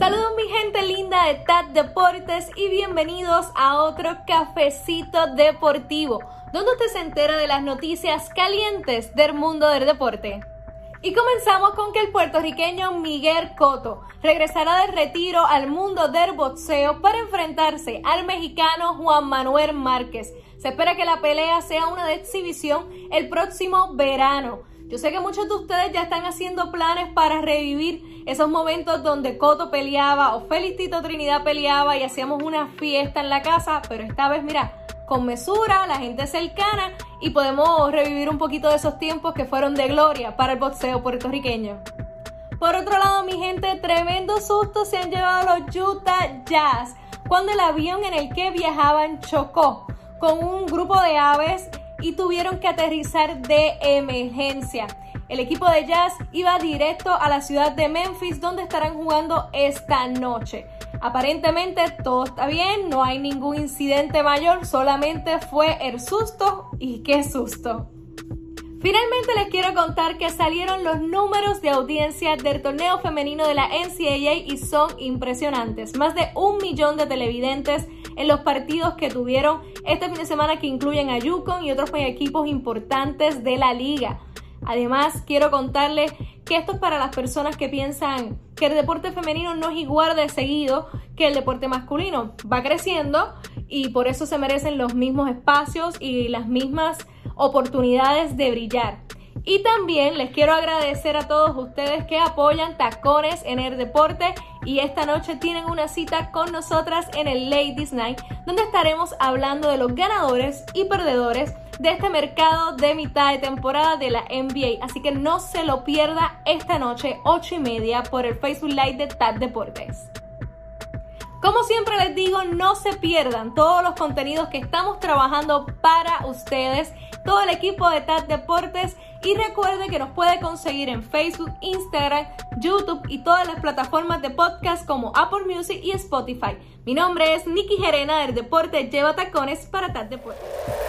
Saludos mi gente linda de TAT Deportes y bienvenidos a otro cafecito deportivo, donde usted se entera de las noticias calientes del mundo del deporte. Y comenzamos con que el puertorriqueño Miguel Cotto regresará de retiro al mundo del boxeo para enfrentarse al mexicano Juan Manuel Márquez. Se espera que la pelea sea una de exhibición el próximo verano. Yo sé que muchos de ustedes ya están haciendo planes para revivir esos momentos donde Coto peleaba o Felicito Trinidad peleaba y hacíamos una fiesta en la casa, pero esta vez, mira, con mesura, la gente cercana y podemos revivir un poquito de esos tiempos que fueron de gloria para el boxeo puertorriqueño. Por otro lado, mi gente, tremendo susto se han llevado los Utah Jazz cuando el avión en el que viajaban chocó con un grupo de aves y tuvieron que aterrizar de emergencia. El equipo de Jazz iba directo a la ciudad de Memphis donde estarán jugando esta noche. Aparentemente todo está bien, no hay ningún incidente mayor, solamente fue el susto y qué susto. Finalmente les quiero contar que salieron los números de audiencia del torneo femenino de la NCAA y son impresionantes. Más de un millón de televidentes en los partidos que tuvieron este fin de semana que incluyen a Yukon y otros equipos importantes de la liga. Además, quiero contarles que esto es para las personas que piensan que el deporte femenino no es igual de seguido que el deporte masculino. Va creciendo y por eso se merecen los mismos espacios y las mismas oportunidades de brillar. Y también les quiero agradecer a todos ustedes que apoyan Tacones en el deporte y esta noche tienen una cita con nosotras en el Ladies Night donde estaremos hablando de los ganadores y perdedores de este mercado de mitad de temporada de la NBA. Así que no se lo pierda esta noche, 8 y media, por el Facebook Live de TAD Deportes. Como siempre les digo, no se pierdan todos los contenidos que estamos trabajando para ustedes, todo el equipo de TAD Deportes y recuerde que nos puede conseguir en Facebook, Instagram, YouTube y todas las plataformas de podcast como Apple Music y Spotify. Mi nombre es Nikki Gerena del Deporte Lleva Tacones para TAD Deportes.